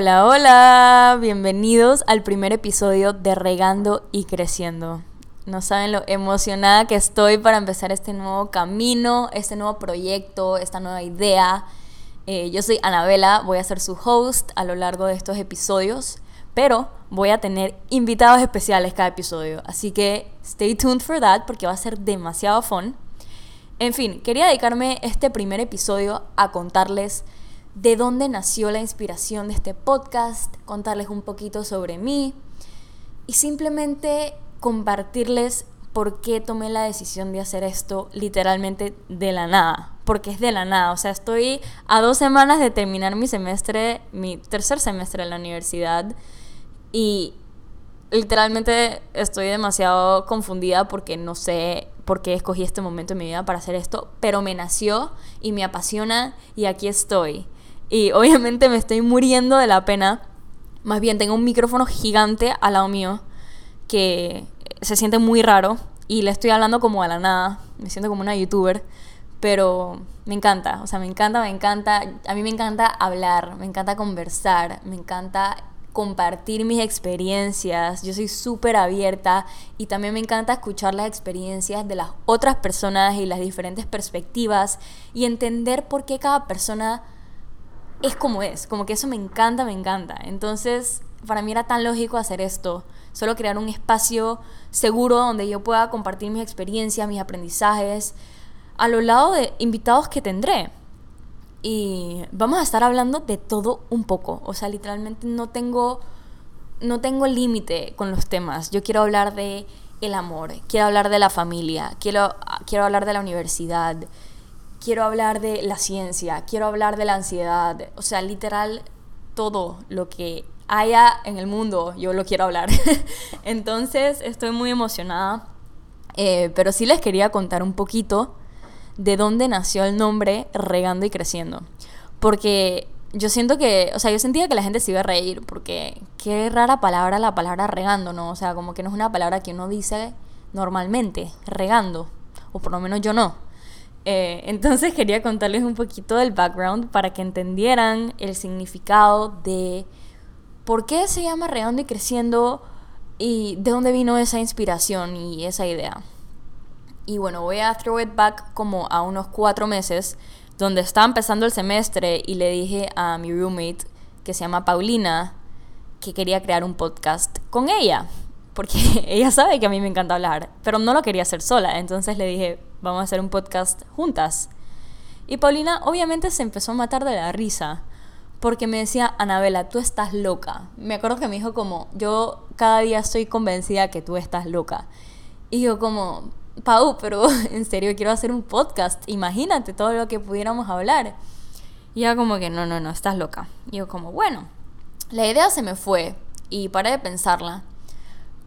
Hola, hola, bienvenidos al primer episodio de Regando y Creciendo. No saben lo emocionada que estoy para empezar este nuevo camino, este nuevo proyecto, esta nueva idea. Eh, yo soy Anabela, voy a ser su host a lo largo de estos episodios, pero voy a tener invitados especiales cada episodio. Así que stay tuned for that porque va a ser demasiado fun. En fin, quería dedicarme este primer episodio a contarles de dónde nació la inspiración de este podcast, contarles un poquito sobre mí y simplemente compartirles por qué tomé la decisión de hacer esto literalmente de la nada. Porque es de la nada. O sea, estoy a dos semanas de terminar mi semestre, mi tercer semestre en la universidad. Y literalmente estoy demasiado confundida porque no sé por qué escogí este momento en mi vida para hacer esto. Pero me nació y me apasiona y aquí estoy. Y obviamente me estoy muriendo de la pena. Más bien tengo un micrófono gigante al lado mío que se siente muy raro y le estoy hablando como a la nada, me siento como una youtuber, pero me encanta, o sea, me encanta, me encanta, a mí me encanta hablar, me encanta conversar, me encanta compartir mis experiencias, yo soy súper abierta y también me encanta escuchar las experiencias de las otras personas y las diferentes perspectivas y entender por qué cada persona es como es, como que eso me encanta, me encanta. Entonces, para mí era tan lógico hacer esto, solo crear un espacio seguro donde yo pueda compartir mis experiencias, mis aprendizajes, a lo lado de invitados que tendré. Y vamos a estar hablando de todo un poco, o sea, literalmente no tengo no tengo límite con los temas. Yo quiero hablar de el amor, quiero hablar de la familia, quiero quiero hablar de la universidad, quiero hablar de la ciencia, quiero hablar de la ansiedad, o sea, literal todo lo que haya en el mundo, yo lo quiero hablar. Entonces estoy muy emocionada, eh, pero sí les quería contar un poquito de dónde nació el nombre Regando y Creciendo. Porque yo siento que, o sea, yo sentía que la gente se iba a reír, porque qué rara palabra la palabra regando, ¿no? O sea, como que no es una palabra que uno dice normalmente, regando, o por lo menos yo no. Eh, entonces quería contarles un poquito del background para que entendieran el significado de por qué se llama Regando y Creciendo y de dónde vino esa inspiración y esa idea. Y bueno, voy a throw it back como a unos cuatro meses, donde estaba empezando el semestre y le dije a mi roommate, que se llama Paulina, que quería crear un podcast con ella, porque ella sabe que a mí me encanta hablar, pero no lo quería hacer sola, entonces le dije, vamos a hacer un podcast juntas. Y Paulina obviamente se empezó a matar de la risa, porque me decía, Anabela, tú estás loca. Me acuerdo que me dijo como, yo cada día estoy convencida que tú estás loca. Y yo como, Pau, pero en serio quiero hacer un podcast, imagínate todo lo que pudiéramos hablar. Y ella como que, no, no, no, estás loca. Y yo como, bueno, la idea se me fue y paré de pensarla.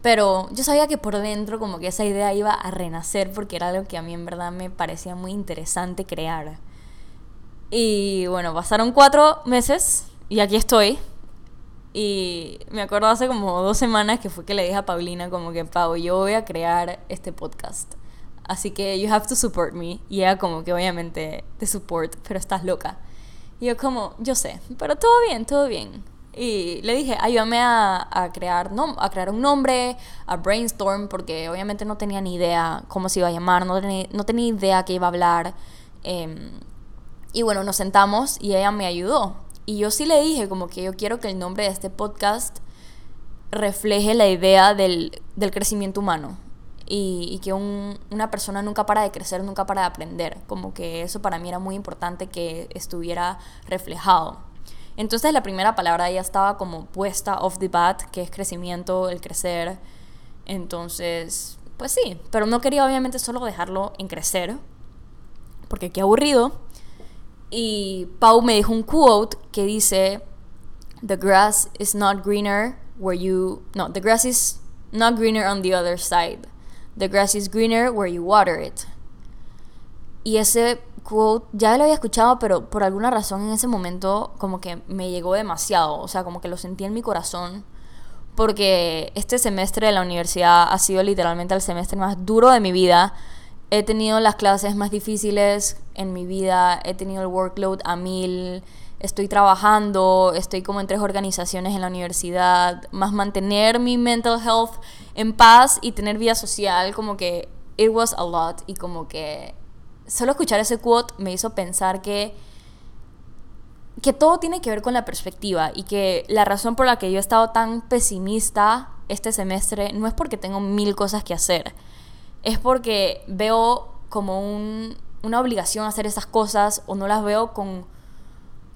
Pero yo sabía que por dentro como que esa idea iba a renacer porque era algo que a mí en verdad me parecía muy interesante crear. Y bueno, pasaron cuatro meses y aquí estoy. Y me acuerdo hace como dos semanas que fue que le dije a Paulina como que, Pau, yo voy a crear este podcast. Así que you have to support me. Y ella como que obviamente te support, pero estás loca. Y yo como, yo sé, pero todo bien, todo bien. Y le dije, ayúdame a, a, crear, no, a crear un nombre, a brainstorm, porque obviamente no tenía ni idea cómo se iba a llamar, no tenía, no tenía idea qué iba a hablar. Eh, y bueno, nos sentamos y ella me ayudó. Y yo sí le dije como que yo quiero que el nombre de este podcast refleje la idea del, del crecimiento humano. Y, y que un, una persona nunca para de crecer, nunca para de aprender. Como que eso para mí era muy importante que estuviera reflejado. Entonces la primera palabra ya estaba como puesta off the bat, que es crecimiento, el crecer. Entonces, pues sí, pero no quería obviamente solo dejarlo en crecer, porque qué aburrido. Y Pau me dijo un quote que dice, The grass is not greener where you... No, the grass is not greener on the other side. The grass is greener where you water it. Y ese ya lo había escuchado, pero por alguna razón en ese momento como que me llegó demasiado. O sea, como que lo sentí en mi corazón. Porque este semestre de la universidad ha sido literalmente el semestre más duro de mi vida he tenido las clases más difíciles en mi vida, he tenido el workload a mil, estoy trabajando, estoy como en tres organizaciones en la universidad, más mantener mi mental health en paz y tener vida social, como que it was a lot y como que solo escuchar ese quote me hizo pensar que que todo tiene que ver con la perspectiva y que la razón por la que yo he estado tan pesimista este semestre no es porque tengo mil cosas que hacer, es porque veo como una obligación hacer esas cosas o no las veo con,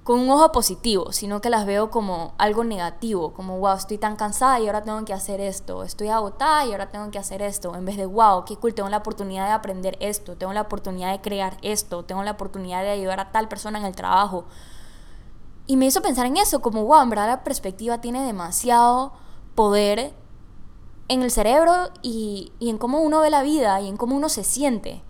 con un ojo positivo, sino que las veo como algo negativo, como wow, estoy tan cansada y ahora tengo que hacer esto, estoy agotada y ahora tengo que hacer esto, en vez de wow, qué cool, tengo la oportunidad de aprender esto, tengo la oportunidad de crear esto, tengo la oportunidad de ayudar a tal persona en el trabajo. Y me hizo pensar en eso, como wow, en verdad la perspectiva tiene demasiado poder en el cerebro y, y en cómo uno ve la vida y en cómo uno se siente.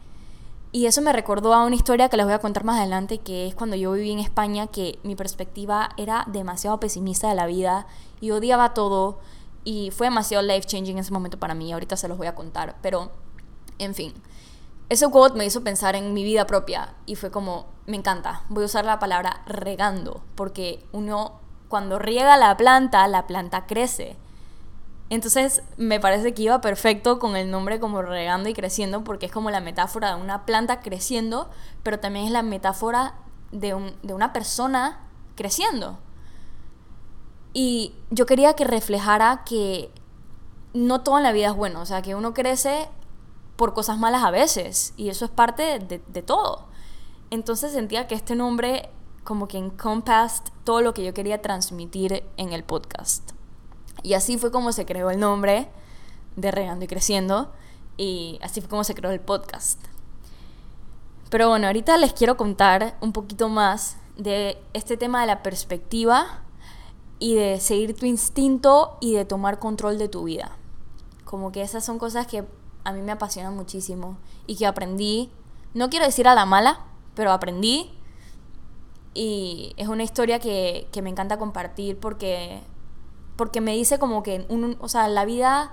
Y eso me recordó a una historia que les voy a contar más adelante, que es cuando yo viví en España, que mi perspectiva era demasiado pesimista de la vida y odiaba todo y fue demasiado life changing en ese momento para mí. Ahorita se los voy a contar, pero en fin. Ese quote me hizo pensar en mi vida propia y fue como, me encanta, voy a usar la palabra regando, porque uno cuando riega la planta, la planta crece. Entonces me parece que iba perfecto con el nombre como regando y creciendo porque es como la metáfora de una planta creciendo, pero también es la metáfora de, una persona creciendo. Y yo quería que reflejara que no todo en la vida es bueno, o sea, que uno crece por cosas malas a veces y eso es parte de, de todo. Entonces sentía que este nombre como que encompassed todo lo que yo quería transmitir en el podcast. Y así fue como se creó el nombre de Regando y Creciendo. Y así fue como se creó el podcast. Pero bueno, ahorita les quiero contar un poquito más de este tema de la perspectiva y de seguir tu instinto y de tomar control de tu vida. Como que esas son cosas que a mí me apasionan muchísimo y que aprendí, no quiero decir a la mala, pero aprendí y es una historia que, que me encanta compartir porque porque me dice como que, un, o sea, la vida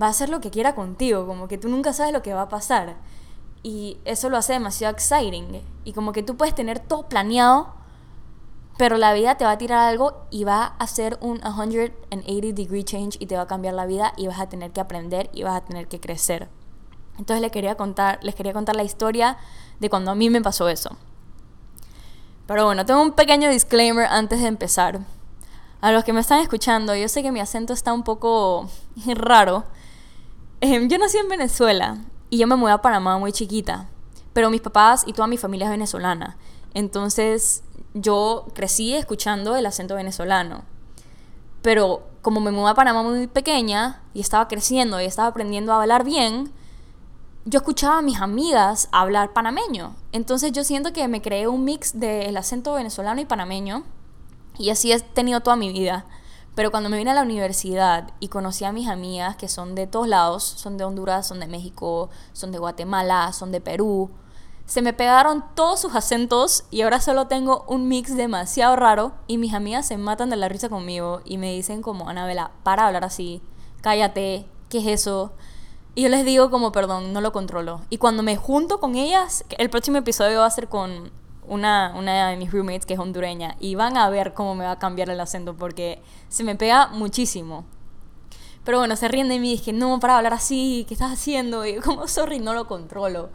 va a hacer lo que quiera contigo, como que tú nunca sabes lo que va a pasar. Y eso lo hace demasiado exciting. Y como que tú puedes tener todo planeado, pero la vida te va a tirar algo y va a hacer un 180 degree change y te va a cambiar la vida y vas a tener que aprender y vas a tener que crecer. Entonces les quería contar, les quería contar la historia de cuando a mí me pasó eso. Pero bueno, tengo un pequeño disclaimer antes de empezar a los que me están escuchando, yo sé que mi acento está un poco raro. Em, yo nací en Venezuela y yo me mudé a Panamá muy chiquita, pero mis papás y toda mi familia es venezolana. Entonces yo crecí escuchando el acento venezolano. Pero como me mudé a Panamá muy pequeña y estaba creciendo y estaba aprendiendo a hablar bien, yo escuchaba a mis amigas hablar panameño. Entonces yo siento que me creé un mix del acento venezolano y panameño y así he tenido toda mi vida. Pero cuando me vine a la universidad y conocí a mis amigas que son de todos lados, son de Honduras, son de México, son de Guatemala, son de Perú, se me pegaron todos sus acentos y ahora solo tengo un mix demasiado raro y mis amigas se matan de la risa conmigo y me dicen como, Anabela, para hablar así, cállate, ¿qué es eso? Y yo les digo como, perdón, no lo controlo. Y cuando me junto con ellas, el próximo episodio va a ser con una, una de mis roommates que es hondureña y van a ver cómo me va a cambiar el acento porque se me pega muchísimo. Pero bueno, se ríen de mí y dije, no, para hablar así, ¿qué estás haciendo? Y como, sorry, no lo controlo.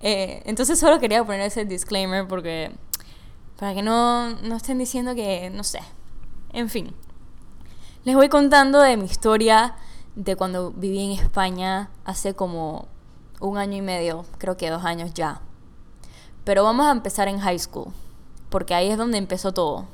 Eh, entonces solo quería poner ese disclaimer porque, para que no, no estén diciendo que, no sé. En fin, les voy contando de mi historia de cuando viví en España hace como un año y medio, creo que dos años ya. Pero vamos a empezar en high school, porque ahí es donde empezó todo.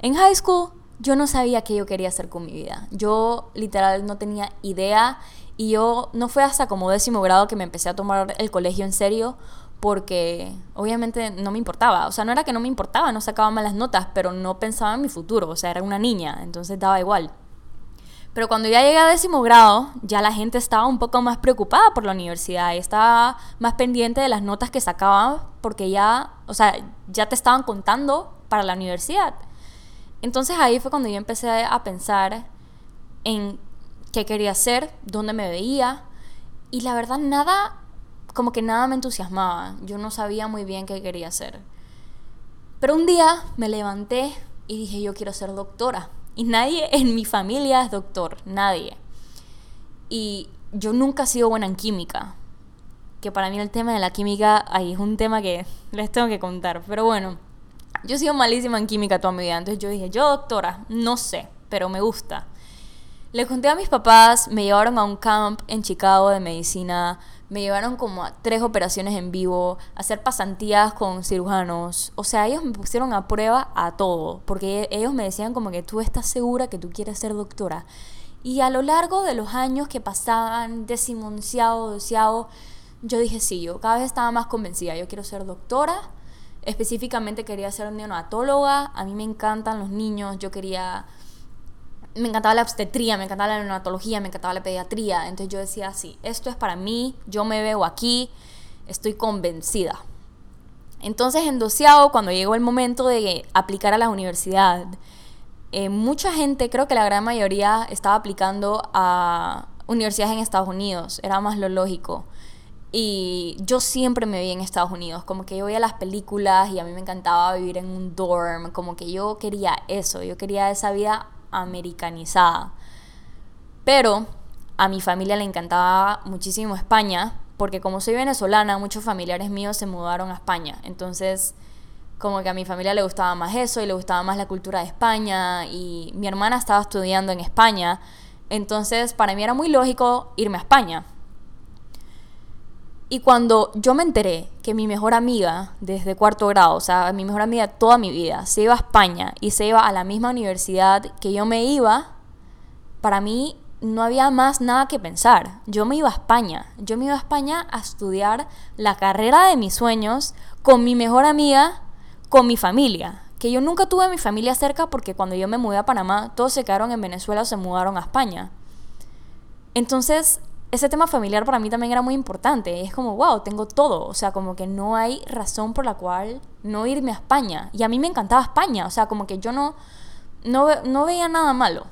En high school yo no sabía qué yo quería hacer con mi vida. Yo literal no tenía idea y yo no fue hasta como décimo grado que me empecé a tomar el colegio en serio porque obviamente no me importaba. O sea, no era que no me importaba, no sacaba malas notas, pero no pensaba en mi futuro. O sea, era una niña, entonces daba igual. Pero cuando ya llegué a décimo grado, ya la gente estaba un poco más preocupada por la universidad y estaba más pendiente de las notas que sacaba porque ya, o sea, ya te estaban contando para la universidad. Entonces ahí fue cuando yo empecé a pensar en qué quería hacer, dónde me veía y la verdad nada, como que nada me entusiasmaba. Yo no sabía muy bien qué quería hacer. Pero un día me levanté y dije, yo quiero ser doctora. Y nadie en mi familia es doctor, nadie. Y yo nunca he sido buena en química. Que para mí el tema de la química, ahí es un tema que les tengo que contar. Pero bueno, yo he sido malísima en química toda mi vida. Entonces yo dije, yo doctora, no sé, pero me gusta. Le conté a mis papás, me llevaron a un camp en Chicago de medicina, me llevaron como a tres operaciones en vivo, a hacer pasantías con cirujanos. O sea, ellos me pusieron a prueba a todo, porque ellos me decían como que tú estás segura que tú quieres ser doctora. Y a lo largo de los años que pasaban, décimo, onceavo, yo dije sí, yo cada vez estaba más convencida, yo quiero ser doctora. Específicamente quería ser neonatóloga, a mí me encantan los niños, yo quería me encantaba la obstetría, me encantaba la neonatología, me encantaba la pediatría. Entonces yo decía, sí, esto es para mí, yo me veo aquí, estoy convencida. Entonces en doceavo, cuando llegó el momento de aplicar a la universidad, eh, mucha gente, creo que la gran mayoría, estaba aplicando a universidades en Estados Unidos, era más lo lógico. Y yo siempre me vi en Estados Unidos, como que yo veía las películas y a mí me encantaba vivir en un dorm, como que yo quería eso, yo quería esa vida americanizada. Pero a mi familia le encantaba muchísimo España, porque como soy venezolana, muchos familiares míos se mudaron a España. Entonces, como que a mi familia le gustaba más eso y le gustaba más la cultura de España y mi hermana estaba estudiando en España. Entonces, para mí era muy lógico irme a España. Y cuando yo me enteré que mi mejor amiga desde cuarto grado, o sea, mi mejor amiga toda mi vida, se iba a España y se iba a la misma universidad que yo me iba, para mí no había más nada que pensar. Yo me iba a España. Yo me iba a España a estudiar la carrera de mis sueños con mi mejor amiga, con mi familia. Que yo nunca tuve mi familia cerca porque cuando yo me mudé a Panamá, todos se quedaron en Venezuela o se mudaron a España. Entonces, ese tema familiar para mí también era muy importante. Es como, wow, tengo todo. O sea, como que no hay razón por la cual no irme a España. Y a mí me encantaba España. O sea, como que yo no, no, no veía nada malo.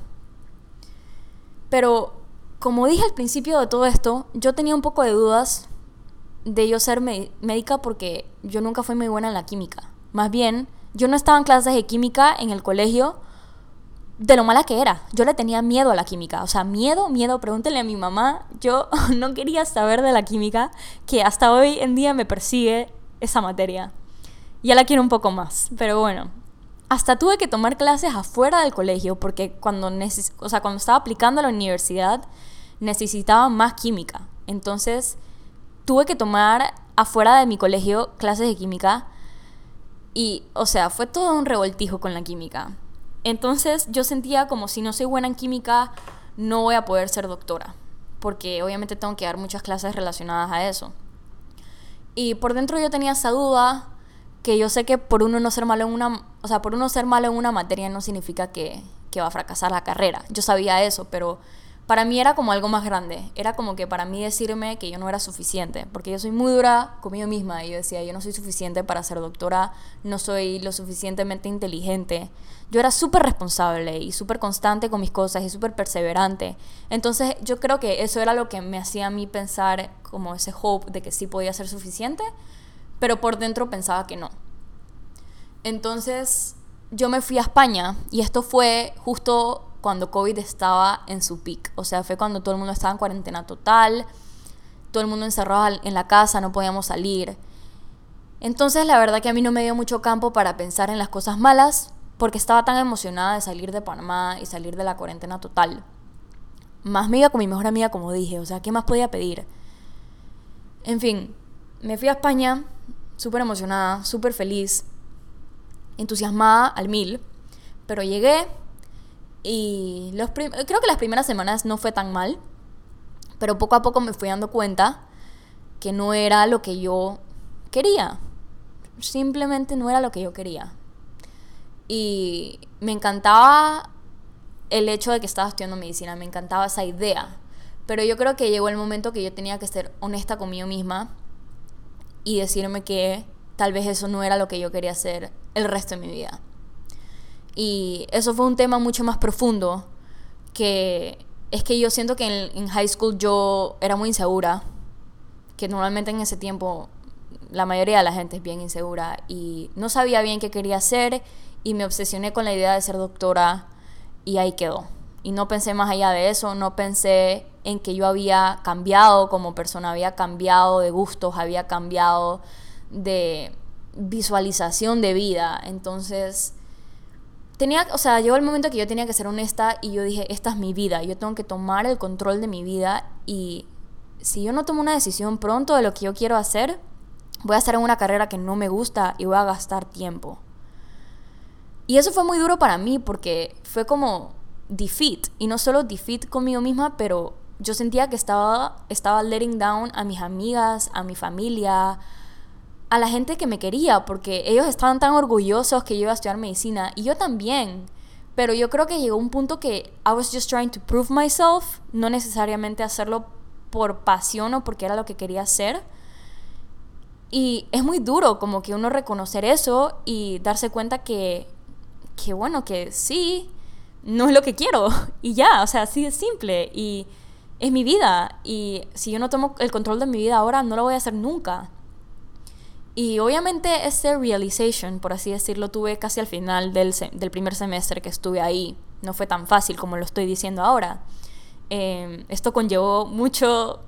Pero, como dije al principio de todo esto, yo tenía un poco de dudas de yo ser médica porque yo nunca fui muy buena en la química. Más bien, yo no estaba en clases de química en el colegio de lo mala que era. Yo le tenía miedo a la química. O sea, miedo, miedo. Pregúntenle a mi mamá. Yo no quería saber de la química, que hasta hoy en día me persigue esa materia. Ya la quiero un poco más. Pero bueno. Hasta tuve que tomar clases afuera del colegio porque cuando, o sea, cuando estaba aplicando a la universidad necesitaba más química. Entonces tuve que tomar afuera de mi colegio clases de química. Y, o sea, fue todo un revoltijo con la química. Entonces yo sentía como si no soy buena en química, no voy a poder ser doctora, porque obviamente tengo que dar muchas clases relacionadas a eso. Y por dentro yo tenía esa duda que yo sé que por uno no ser malo en una, o sea, por uno ser malo en una materia no significa que, que va a fracasar la carrera. Yo sabía eso, pero para mí era como algo más grande. Era como que para mí decirme que yo no era suficiente, porque yo soy muy dura conmigo misma y yo decía, yo no soy suficiente para ser doctora, no soy lo suficientemente inteligente. Yo era súper responsable y súper constante con mis cosas y súper perseverante. Entonces yo creo que eso era lo que me hacía a mí pensar como ese hope de que sí podía ser suficiente, pero por dentro pensaba que no. Entonces yo me fui a España y esto fue justo cuando COVID estaba en su peak. O sea, fue cuando todo el mundo estaba en cuarentena total, todo el mundo encerrado en la casa, no podíamos salir. Entonces la verdad que a mí no me dio mucho campo para pensar en las cosas malas, porque estaba tan emocionada de salir de Panamá y salir de la cuarentena total. Más me iba con mi mejor amiga, como dije, o sea, ¿qué más podía pedir? En fin, me fui a España súper emocionada, súper feliz, entusiasmada al mil, pero llegué, y los creo que las primeras semanas no fue tan mal, pero poco a poco me fui dando cuenta que no era lo que yo quería. Simplemente no era lo que yo quería. Y me encantaba el hecho de que estaba estudiando medicina, me encantaba esa idea. Pero yo creo que llegó el momento que yo tenía que ser honesta conmigo misma y decirme que tal vez eso no era lo que yo quería hacer el resto de mi vida. Y eso fue un tema mucho más profundo, que es que yo siento que en, high school yo era muy insegura, que normalmente en ese tiempo la mayoría de la gente es bien insegura y no sabía bien qué quería hacer y me obsesioné con la idea de ser doctora y ahí quedó. Y no pensé más allá de eso, no pensé en que yo había cambiado como persona, había cambiado de gustos, había cambiado de visualización de vida. Entonces, tenía, o sea, llegó el momento que yo tenía que ser honesta y yo dije, esta es mi vida, yo tengo que tomar el control de mi vida y si yo no tomo una decisión pronto de lo que yo quiero hacer, voy a estar en una carrera que no me gusta y voy a gastar tiempo. Y eso fue muy duro para mí porque fue como defeat, y no solo defeat conmigo misma, pero yo sentía que estaba, estaba letting down a mis amigas, a mi familia, a la gente que me quería, porque ellos estaban tan orgullosos que yo iba a estudiar medicina y yo también. Pero yo creo que llegó un punto que I was just trying to prove myself, no necesariamente hacerlo por pasión o porque era lo que quería hacer. Y es muy duro como que uno reconocer eso y darse cuenta que, que bueno, que sí, no es lo que quiero. Y ya, o sea, así de simple. Y es mi vida. Y si yo no tomo el control de mi vida ahora, no lo voy a hacer nunca. Y obviamente ese realization, por así decirlo, tuve casi al final del, del primer semestre que estuve ahí. No fue tan fácil como lo estoy diciendo ahora. Em, esto conllevó mucho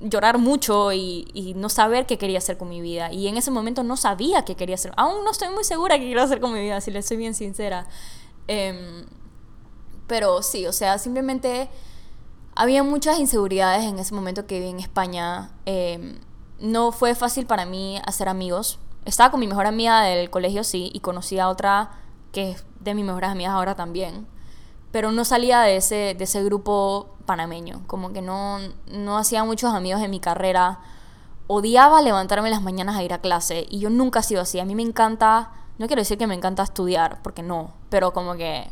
llorar mucho y, y, no saber qué quería hacer con mi vida. Y en ese momento no sabía qué quería hacer. Aún no estoy muy segura qué quiero hacer con mi vida, si le soy bien sincera. Eh, pero sí, o sea, simplemente había muchas inseguridades en ese momento que viví en España. Em, no fue fácil para mí hacer amigos. Estaba con mi mejor amiga del colegio, sí, y conocí a otra que es de mis mejores amigas ahora también. Pero no salía de ese, de ese grupo panameño. Como que no, no hacía muchos amigos en mi carrera. Odiaba levantarme las mañanas a ir a clase. Y yo nunca he sido así. A mí me encanta. No quiero decir que me encanta estudiar, porque no. Pero como que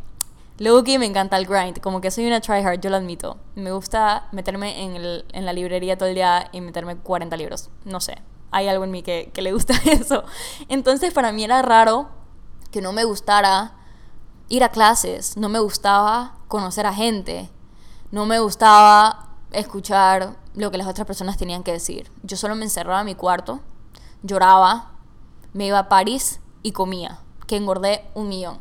Luego que me encanta el grind, como que soy una tryhard, yo lo admito. Me gusta meterme en, el, en, la librería todo el día y meterme 40 libros. No sé, hay algo en mí que, que le gusta eso. Entonces para mí era raro que no me gustara ir a clases, no me gustaba conocer a gente, no me gustaba escuchar lo que las otras personas tenían que decir. Yo solo me encerraba en mi cuarto, lloraba, me iba a París y comía, que engordé un millón.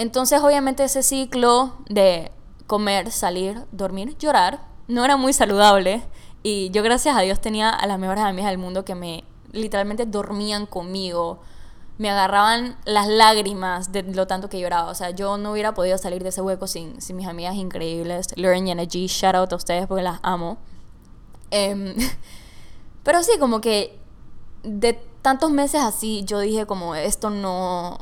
Entonces obviamente ese ciclo de comer, salir, dormir, llorar, no era muy saludable. Y yo gracias a Dios tenía a las mejores amigas del mundo que me literalmente dormían conmigo. Me agarraban las lágrimas de lo tanto que lloraba. O sea, yo no hubiera podido salir de ese hueco sin, sin mis amigas increíbles. Learn Energy, shout out a ustedes porque las amo. Em, pero sí, como que de tantos meses así, yo dije como esto no,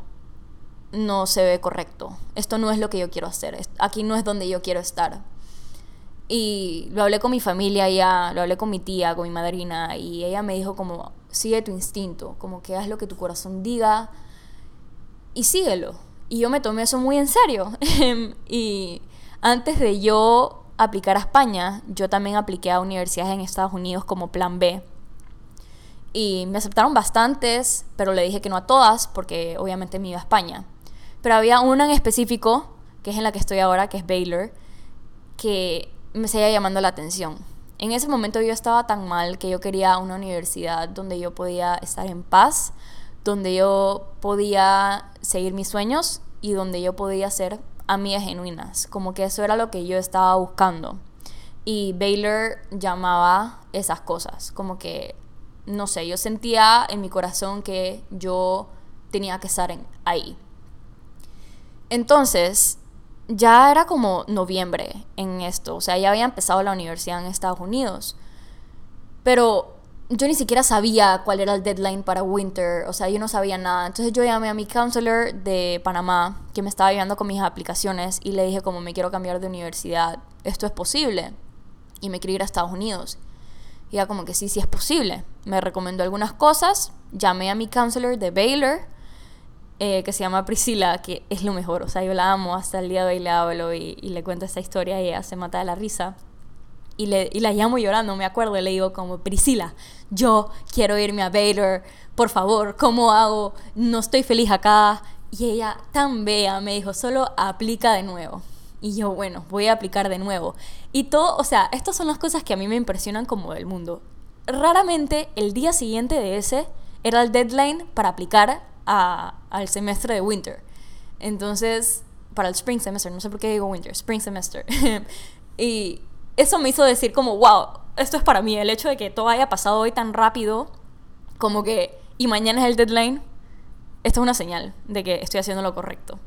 no se ve correcto. Esto no es lo que yo quiero hacer. Aquí no es donde yo quiero estar. Y lo hablé con mi familia ya, lo hablé con mi tía, con mi madrina, y ella me dijo como, sigue tu instinto, como que haz lo que tu corazón diga y síguelo. Y yo me tomé eso muy en serio. y antes de yo aplicar a España, yo también apliqué a universidades en Estados Unidos como plan B. Y me aceptaron bastantes, pero le dije que no a todas, porque obviamente me iba a España. Pero había una en específico, que es en la que estoy ahora, que es Baylor, que me seguía llamando la atención. En ese momento yo estaba tan mal que yo quería una universidad donde yo podía estar en paz, donde yo podía seguir mis sueños y donde yo podía ser amigas genuinas. Como que eso era lo que yo estaba buscando. Y Baylor llamaba esas cosas. Como que, no sé, yo sentía en mi corazón que yo tenía que estar en, ahí. Entonces, ya era como noviembre en esto, o sea, ya había empezado la universidad en Estados Unidos. Pero yo ni siquiera sabía cuál era el deadline para winter, o sea, yo no sabía nada. Entonces yo llamé a mi counselor de Panamá, que me estaba ayudando con mis aplicaciones, y le dije como me quiero cambiar de universidad, ¿esto es posible? Y me quiero ir a Estados Unidos. Y ya como que sí, sí es posible. Me recomendó algunas cosas, llamé a mi counselor de Baylor, eh, que se llama Priscila, que es lo mejor. O sea, yo la amo, hasta el día de hoy le hablo y, le cuento esta historia y ella se mata de la risa. Y, le, y la llamo llorando, me acuerdo, y le digo como, Priscila, yo quiero irme a Baylor, por favor, ¿cómo hago? No estoy feliz acá. Y ella, tan bella, me dijo, solo aplica de nuevo. Y yo, bueno, voy a aplicar de nuevo. Y todo, o sea, estas son las cosas que a mí me impresionan como del mundo. raramente el día siguiente de ese era el deadline para aplicar al semestre de winter. Entonces, para el spring semester, no sé por qué digo winter, spring semester. y eso me hizo decir como, wow, esto es para mí, el hecho de que todo haya pasado hoy tan rápido, como que, y mañana es el deadline, esto es una señal de que estoy haciendo lo correcto.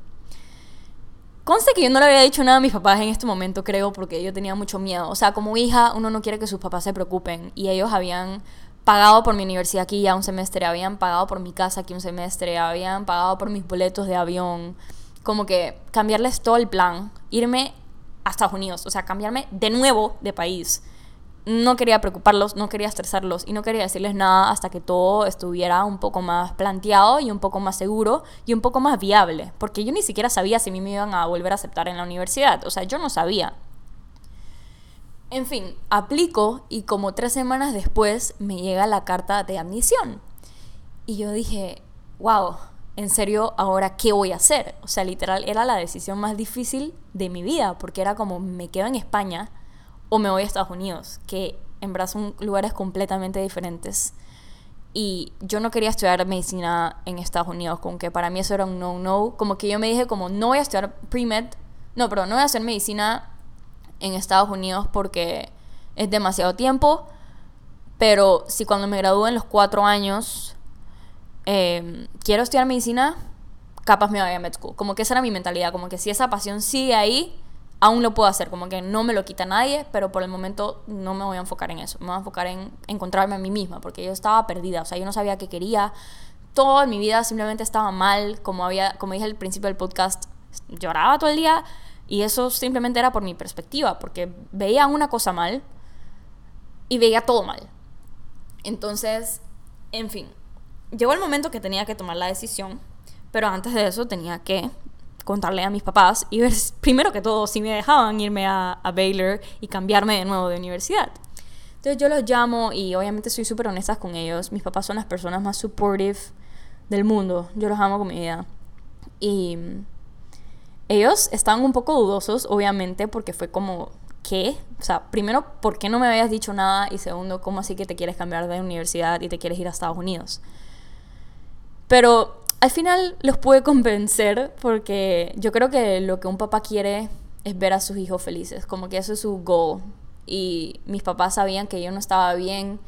Conste que yo no le había dicho nada a mis papás en este momento, creo, porque yo tenía mucho miedo. O sea, como hija, uno no quiere que sus papás se preocupen. Y ellos habían pagado por mi universidad aquí ya un semestre, habían pagado por mi casa aquí un semestre, habían pagado por mis boletos de avión. Como que cambiarles todo el plan, irme a Estados Unidos, o sea, cambiarme de nuevo de país no quería preocuparlos, no quería estresarlos y no quería decirles nada hasta que todo estuviera un poco más planteado y un poco más seguro y un poco más viable, porque yo ni siquiera sabía si me iban a volver a aceptar en la universidad, o sea, yo no sabía. En fin, aplico y como tres semanas después me llega la carta de admisión. Y yo dije, wow, en serio, ahora qué voy a hacer? O sea, literal, era la decisión más difícil de mi vida, porque era como, me quedo en España o me voy a Estados Unidos, que en verdad son lugares completamente diferentes. Y yo no quería estudiar medicina en Estados Unidos, como que para mí eso era un no-no. Como que yo me dije como no voy a estudiar pre-med, no, pero no voy a hacer medicina en Estados Unidos porque es demasiado tiempo. Pero si cuando me gradúe en los cuatro años em, quiero estudiar medicina, capaz me vaya a med school. Como que esa era mi mentalidad, como que si esa pasión sigue ahí, aún lo puedo hacer, como que no me lo quita nadie, pero por el momento no me voy a enfocar en eso, me voy a enfocar en encontrarme a mí misma, porque yo estaba perdida, o sea, yo no sabía qué quería, todo en mi vida simplemente estaba mal, como, había, como dije al principio del podcast, lloraba todo el día y eso simplemente era por mi perspectiva, porque veía una cosa mal y veía todo mal. Entonces, en fin, llegó el momento que tenía que tomar la decisión, pero antes de eso tenía que contarle a mis papás y ver primero que todo si me dejaban irme a, Baylor y cambiarme de nuevo de universidad. Entonces yo los llamo y obviamente soy súper honesta con ellos. Mis papás son las personas más supportive del mundo. Yo los amo con mi vida. Y ellos estaban un poco dudosos, obviamente, porque fue como, ¿qué? O sea, primero, ¿por qué no me habías dicho nada? Y segundo, ¿cómo así que te quieres cambiar de universidad y te quieres ir a Estados Unidos? Pero al final los pude convencer porque yo creo que lo que un papá quiere es ver a sus hijos felices, como que eso es su goal. Y mis papás sabían que yo no estaba bien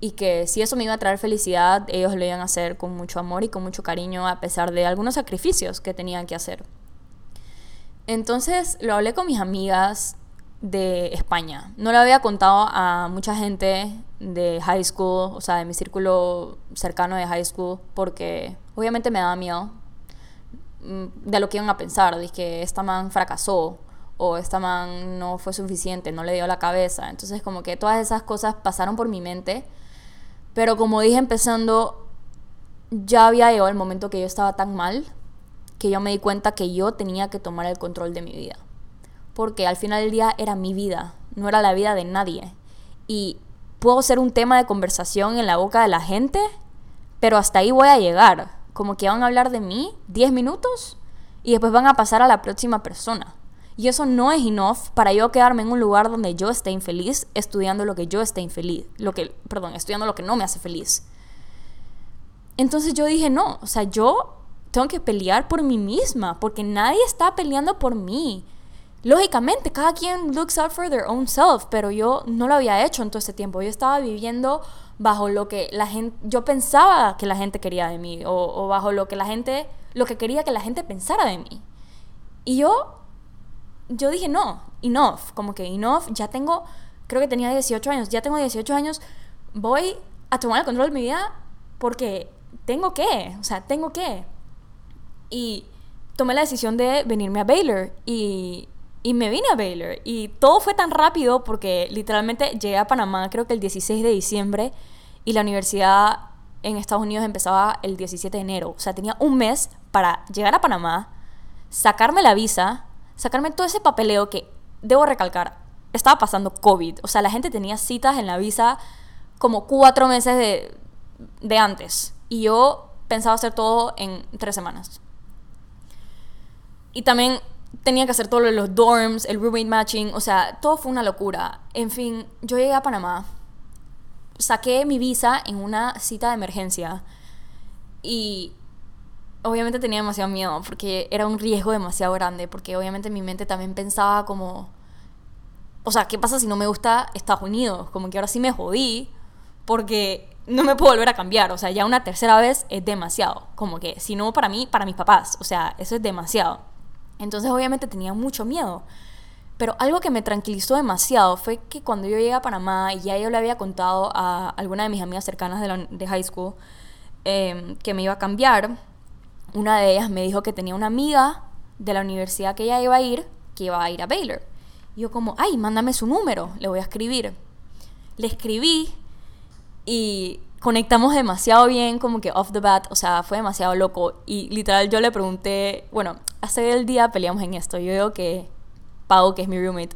y que si eso me iba a traer felicidad, ellos lo iban a hacer con mucho amor y con mucho cariño a pesar de algunos sacrificios que tenían que hacer. Entonces lo hablé con mis amigas de España. No le había contado a mucha gente de high school, o sea, de mi círculo cercano de high school, porque obviamente me daba miedo mm, de lo que iban a pensar, de que esta man fracasó o esta man no fue suficiente, no le dio la cabeza. Entonces como que todas esas cosas pasaron por mi mente, pero como dije empezando, ya había llegado el momento que yo estaba tan mal que yo me di cuenta que yo tenía que tomar el control de mi vida porque al final del día era mi vida, no era la vida de nadie. Y puedo ser un tema de conversación en la boca de la gente, pero hasta ahí voy a llegar. Como que van a hablar de mí 10 minutos y después van a pasar a la próxima persona. Y eso no es enough para yo quedarme en un lugar donde yo esté infeliz estudiando lo que yo esté infeliz, lo que, perdón, estudiando lo que no me hace feliz. Entonces yo dije, no, o sea, yo tengo que pelear por mí misma, porque nadie está peleando por mí lógicamente, cada quien looks out for their own self, pero yo no lo había hecho en todo ese tiempo. Yo estaba viviendo bajo lo que la gente, yo pensaba que la gente quería de mí, o, bajo lo que la gente, lo que quería que la gente pensara de mí. Y yo, yo dije, no, enough, como que enough, ya tengo, creo que tenía 18 años, ya tengo 18 años, voy a tomar el control de mi vida porque tengo que, o sea, tengo que. Y tomé la decisión de venirme a Baylor y y me vine a Baylor. Y todo fue tan rápido porque literalmente llegué a Panamá creo que el 16 de diciembre y la universidad en Estados Unidos empezaba el 17 de enero. O sea, tenía un mes para llegar a Panamá, sacarme la visa, sacarme todo ese papeleo que, debo recalcar, estaba pasando COVID. O sea, la gente tenía citas en la visa como cuatro meses de, de antes. Y yo pensaba hacer todo en tres semanas. Y también tenía que hacer todo lo de los dorms, el roommate matching, o sea, todo fue una locura. En fin, yo llegué a Panamá saqué mi visa en una cita de emergencia y obviamente tenía demasiado miedo porque era un riesgo demasiado grande, porque obviamente mi mente también pensaba como, o sea, ¿qué pasa si no me gusta Estados Unidos? Como que ahora sí me jodí porque no me puedo volver a cambiar, o sea, ya una tercera vez es demasiado, como que si no para mí, para mis papás, o sea, eso es demasiado. Entonces obviamente tenía mucho miedo. Pero algo que me tranquilizó demasiado fue que cuando yo llegué a Panamá y ya yo le había contado a alguna de mis amigas cercanas de, de high school em, que me iba a cambiar, una de ellas me dijo que tenía una amiga de la universidad que ella iba a ir, que iba a ir a Baylor. Y yo como, ay, mándame su número, le voy a escribir. Le escribí y conectamos demasiado bien, como que off the bat, o sea, fue demasiado loco. Y literal yo le pregunté, bueno, hace el día peleamos en esto. Yo digo que Pau, que es mi roommate,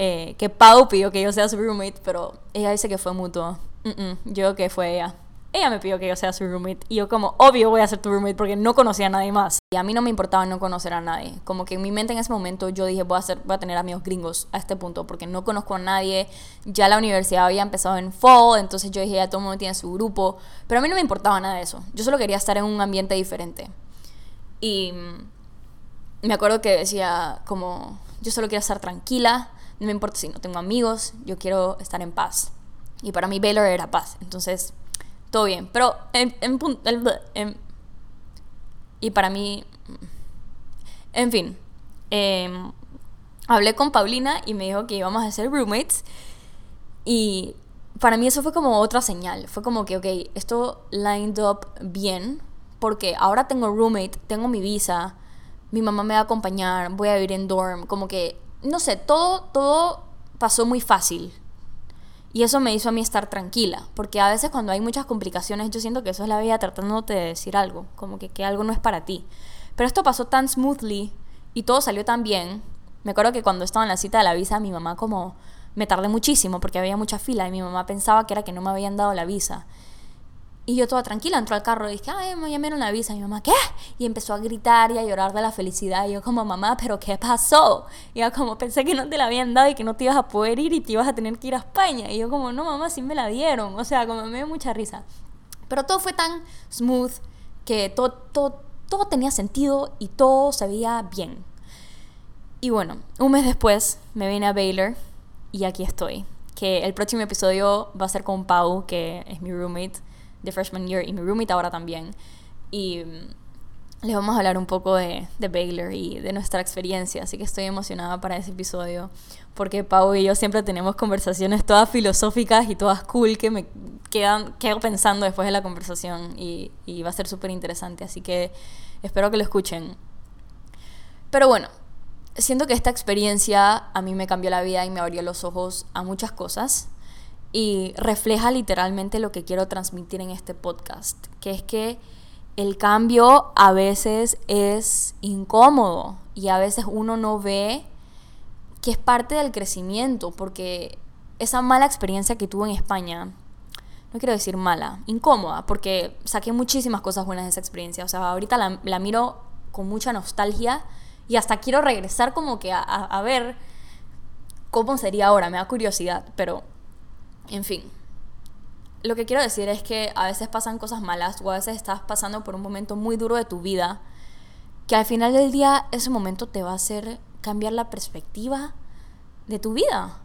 eh, que Pau pidió que yo sea su roommate, pero ella dice que fue mutuo. yo digo que fue ella. Ella me pidió que yo sea su roommate y yo como, obvio voy a ser tu roommate porque no conocía a nadie más. Y a mí no me importaba no conocer a nadie. Como que en mi mente en ese momento yo dije, voy a, hacer, voy a tener amigos gringos a este punto porque no conozco a nadie. Ya la universidad había empezado en fall, entonces yo dije, ya todo el mundo tiene su grupo. Pero a mí no me importaba nada de eso. Yo solo quería estar en un ambiente diferente. Y me acuerdo que decía como, yo solo quiero estar tranquila, no me importa si no tengo amigos, yo quiero estar en paz. Y para mí Baylor era paz. Entonces todo bien. Pero en, en, y para mí, en fin, em, hablé con Paulina y me dijo que íbamos a ser roommates y para mí eso fue como otra señal. Fue como que, ok, esto lined up bien porque ahora tengo roommate, tengo mi visa, mi mamá me va a acompañar, voy a vivir en dorm, como que, no sé, todo, todo pasó muy fácil. Y eso me hizo a mí estar tranquila, porque a veces cuando hay muchas complicaciones yo siento que eso es la vida tratándote de decir algo, como que, que algo no es para ti. Pero esto pasó tan smoothly y todo salió tan bien. Me acuerdo que cuando estaba en la cita de la visa mi mamá como me tardé muchísimo porque había mucha fila y mi mamá pensaba que era que no me habían dado la visa. Y yo toda tranquila entró al carro y dije, ay, me llamaron la visa. Y mi mamá, ¿qué? Y empezó a gritar y a llorar de la felicidad. Y yo como, mamá, ¿pero qué pasó? Y yo como, pensé que no te la habían dado y que no te ibas a poder ir y te ibas a tener que ir a España. Y yo como, no, mamá, sí me la dieron. O sea, como me dio mucha risa. Pero todo fue tan smooth que todo, todo, todo tenía sentido y todo se veía bien. Y bueno, un mes después me vine a Baylor y aquí estoy. Que el próximo episodio va a ser con Pau, que es mi roommate de freshman year y mi roommate ahora también. Y mm, les vamos a hablar un poco de, de Baylor y de nuestra experiencia, así que estoy emocionada para ese episodio porque Pau y yo siempre tenemos conversaciones todas filosóficas y todas cool que me quedan quedo pensando después de la conversación y, y va a ser súper interesante, así que espero que lo escuchen. Pero bueno, siento que esta experiencia a mí me cambió la vida y me abrió los ojos a muchas cosas y refleja literalmente lo que quiero transmitir en este podcast, que es que el cambio a veces es incómodo y a veces uno no ve que es parte del crecimiento, porque esa mala experiencia que tuve en España, no quiero decir mala, incómoda, porque saqué muchísimas cosas buenas de esa experiencia, o sea, ahorita la, miro con mucha nostalgia y hasta quiero regresar como que a, a ver cómo sería ahora, me da curiosidad, pero en fin, lo que quiero decir es que a veces pasan cosas malas o a veces estás pasando por un momento muy duro de tu vida que al final del día ese momento te va a hacer cambiar la perspectiva de tu vida.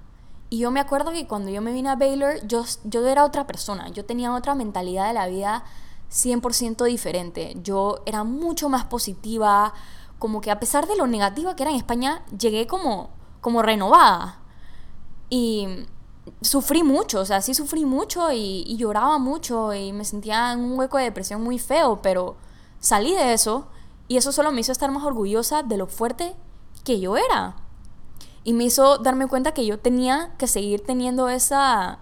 Y yo me acuerdo que cuando yo me vine a Baylor, yo, yo era otra persona, yo tenía otra mentalidad de la vida 100% diferente. Yo era mucho más positiva, como que a pesar de lo negativa que era en España, llegué como, como renovada. Y sufrí mucho, o sea, sí sufrí mucho y, lloraba mucho y me sentía en un hueco de depresión muy feo, pero salí de eso y eso solo me hizo estar más orgullosa de lo fuerte que yo era. Y me hizo darme cuenta que yo tenía que seguir teniendo esa,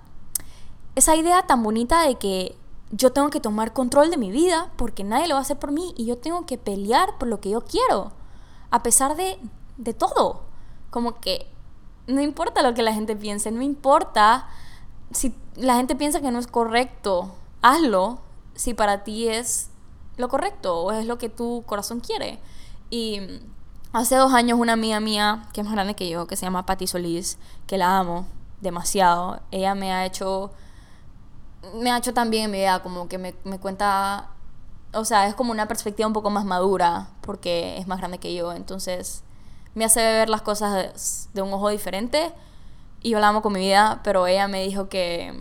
esa idea tan bonita de que yo tengo que tomar control de mi vida porque nadie lo va a hacer por mí y yo tengo que pelear por lo que yo quiero, a pesar de, de todo. Como que no importa lo que la gente piense, no importa si la gente piensa que no es correcto, hazlo si para ti es lo correcto o es lo que tu corazón quiere. Y hace dos años una amiga mía, que es más grande que yo, que se llama Patti Solís, que la amo demasiado, ella me ha hecho me ha hecho también en mi vida, como que me, me cuenta, o sea, es como una perspectiva un poco más madura, porque es más grande que yo, entonces me hace ver las cosas de, un ojo diferente y yo la amo con mi vida, pero ella me dijo que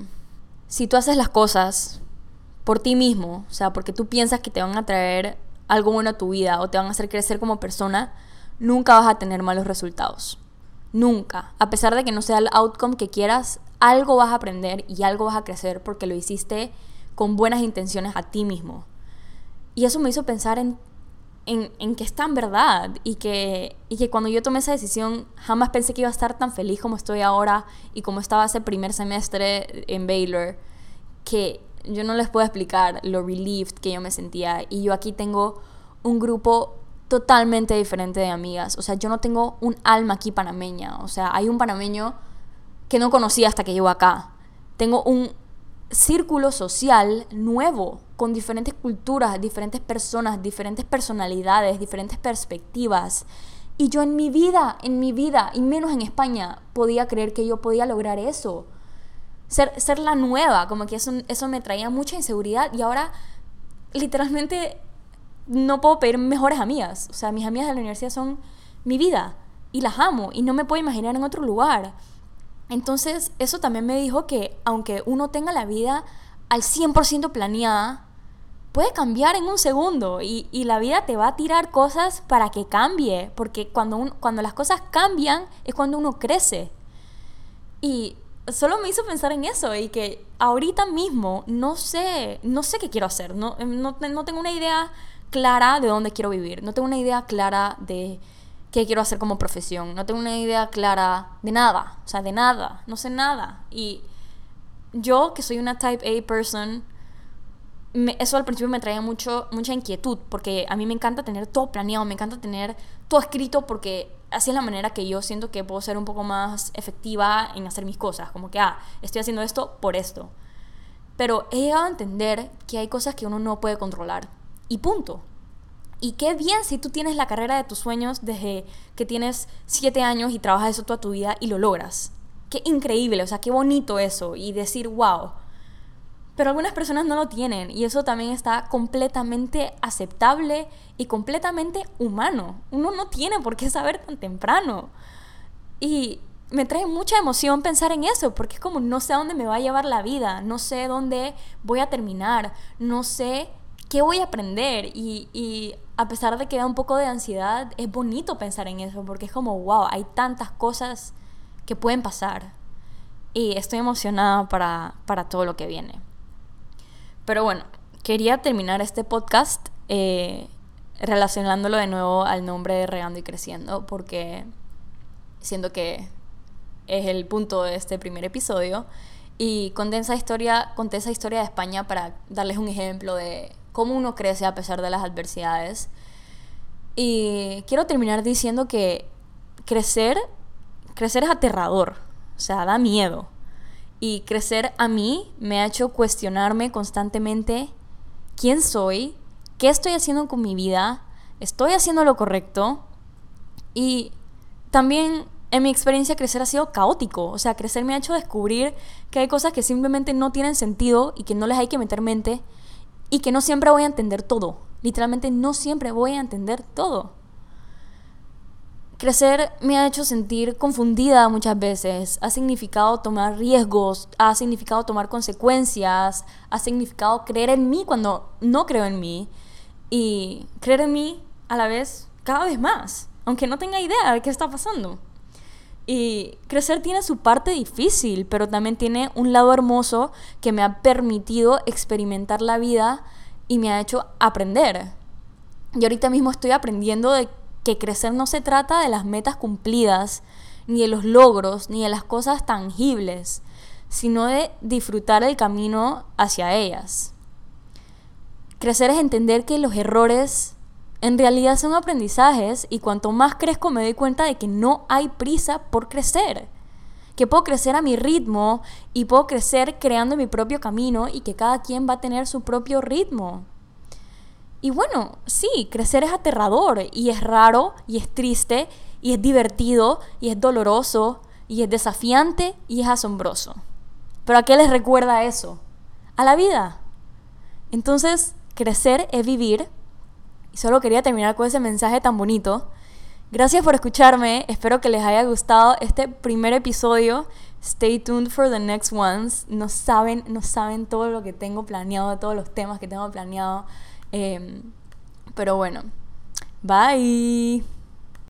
si tú haces las cosas por ti mismo, o sea, porque tú piensas que te van a traer algo bueno a tu vida o te van a hacer crecer como persona, nunca vas a tener malos resultados. Nunca. A pesar de que no sea el outcome que quieras, algo vas a aprender y algo vas a crecer porque lo hiciste con buenas intenciones a ti mismo. Y eso me hizo pensar en en, que es tan verdad y que, y que cuando yo tomé esa decisión jamás pensé que iba a estar tan feliz como estoy ahora y como estaba ese primer semestre en Baylor, que yo no les puedo explicar lo relieved que yo me sentía. Y yo aquí tengo un grupo totalmente diferente de amigas. O sea, yo no tengo un alma aquí panameña. O sea, hay un panameño que no conocía hasta que llegó acá. Tengo un círculo social nuevo con diferentes culturas, diferentes personas, diferentes personalidades, diferentes perspectivas. Y yo en mi vida, en mi vida, y menos en España, podía creer que yo podía lograr eso. Ser, ser la nueva, como que eso, eso me traía mucha inseguridad y ahora literalmente no puedo pedir mejores amigas. O sea, mis amigas de la universidad son mi vida y las amo y no me puedo imaginar en otro lugar. Entonces, eso también me dijo que aunque uno tenga la vida al 100% planeada, puede cambiar en un segundo y, la vida te va a tirar cosas para que cambie, porque cuando, cuando las cosas cambian es cuando uno crece. Y solo me hizo pensar en eso y que ahorita mismo no sé, no sé qué quiero hacer, no, no, no tengo una idea clara de dónde quiero vivir, no tengo una idea clara de qué quiero hacer como profesión, no tengo una idea clara de nada, o sea, de nada, no sé nada. Y yo, que soy una type A person, eso al principio me traía mucho, mucha inquietud, porque a mí me encanta tener todo planeado, me encanta tener todo escrito, porque así es la manera que yo siento que puedo ser un poco más efectiva en hacer mis cosas, como que, ah, estoy haciendo esto por esto. Pero he llegado a entender que hay cosas que uno no puede controlar. Y punto. Y qué bien si tú tienes la carrera de tus sueños desde que tienes siete años y trabajas eso toda tu vida y lo logras. Qué increíble, o sea, qué bonito eso. Y decir, wow, pero algunas personas no lo tienen y eso también está completamente aceptable y completamente humano. Uno no tiene por qué saber tan temprano. Y me trae mucha emoción pensar en eso, porque es como no sé a dónde me va a llevar la vida, no sé dónde voy a terminar, no sé qué voy a aprender. Y, y a pesar de que da un poco de ansiedad, es bonito pensar en eso, porque es como, wow, hay tantas cosas que pueden pasar. Y estoy emocionada para, para todo lo que viene. Pero bueno, quería terminar este podcast eh, relacionándolo de nuevo al nombre de Regando y Creciendo, porque siento que es el punto de este primer episodio. Y conté esa historia, conté esa historia de España para darles un ejemplo de cómo uno crece a pesar de las adversidades. Y quiero terminar diciendo que crecer, crecer es aterrador, o sea, da miedo. Y crecer a mí me ha hecho cuestionarme constantemente quién soy, qué estoy haciendo con mi vida, estoy haciendo lo correcto. Y también en mi experiencia crecer ha sido caótico. O sea, crecer me ha hecho descubrir que hay cosas que simplemente no tienen sentido y que no les hay que meter mente y que no siempre voy a entender todo. Literalmente no siempre voy a entender todo. Crecer me ha hecho sentir confundida muchas veces, ha significado tomar riesgos, ha significado tomar consecuencias, ha significado creer en mí cuando no creo en mí y creer en mí a la vez cada vez más, aunque no tenga idea de qué está pasando. Y crecer tiene su parte difícil, pero también tiene un lado hermoso que me ha permitido experimentar la vida y me ha hecho aprender. Y ahorita mismo estoy aprendiendo de que crecer no se trata de las metas cumplidas, ni de los logros, ni de las cosas tangibles, sino de disfrutar el camino hacia ellas. Crecer es entender que los errores en realidad son aprendizajes y cuanto más crezco me doy cuenta de que no hay prisa por crecer. Que puedo crecer a mi ritmo y puedo crecer creando mi propio camino y que cada quien va a tener su propio ritmo. Y bueno, sí, crecer es aterrador y es raro y es triste y es divertido y es doloroso y es desafiante y es asombroso. Pero ¿a qué les recuerda eso? a la vida. Entonces, crecer es vivir. Y solo quería terminar con ese mensaje tan bonito. Gracias por escucharme. Espero que les haya gustado este primer episodio. Stay tuned for the next ones. No saben, no saben todo lo que tengo planeado, todos los temas que tengo planeado. Em, pero bueno, bye.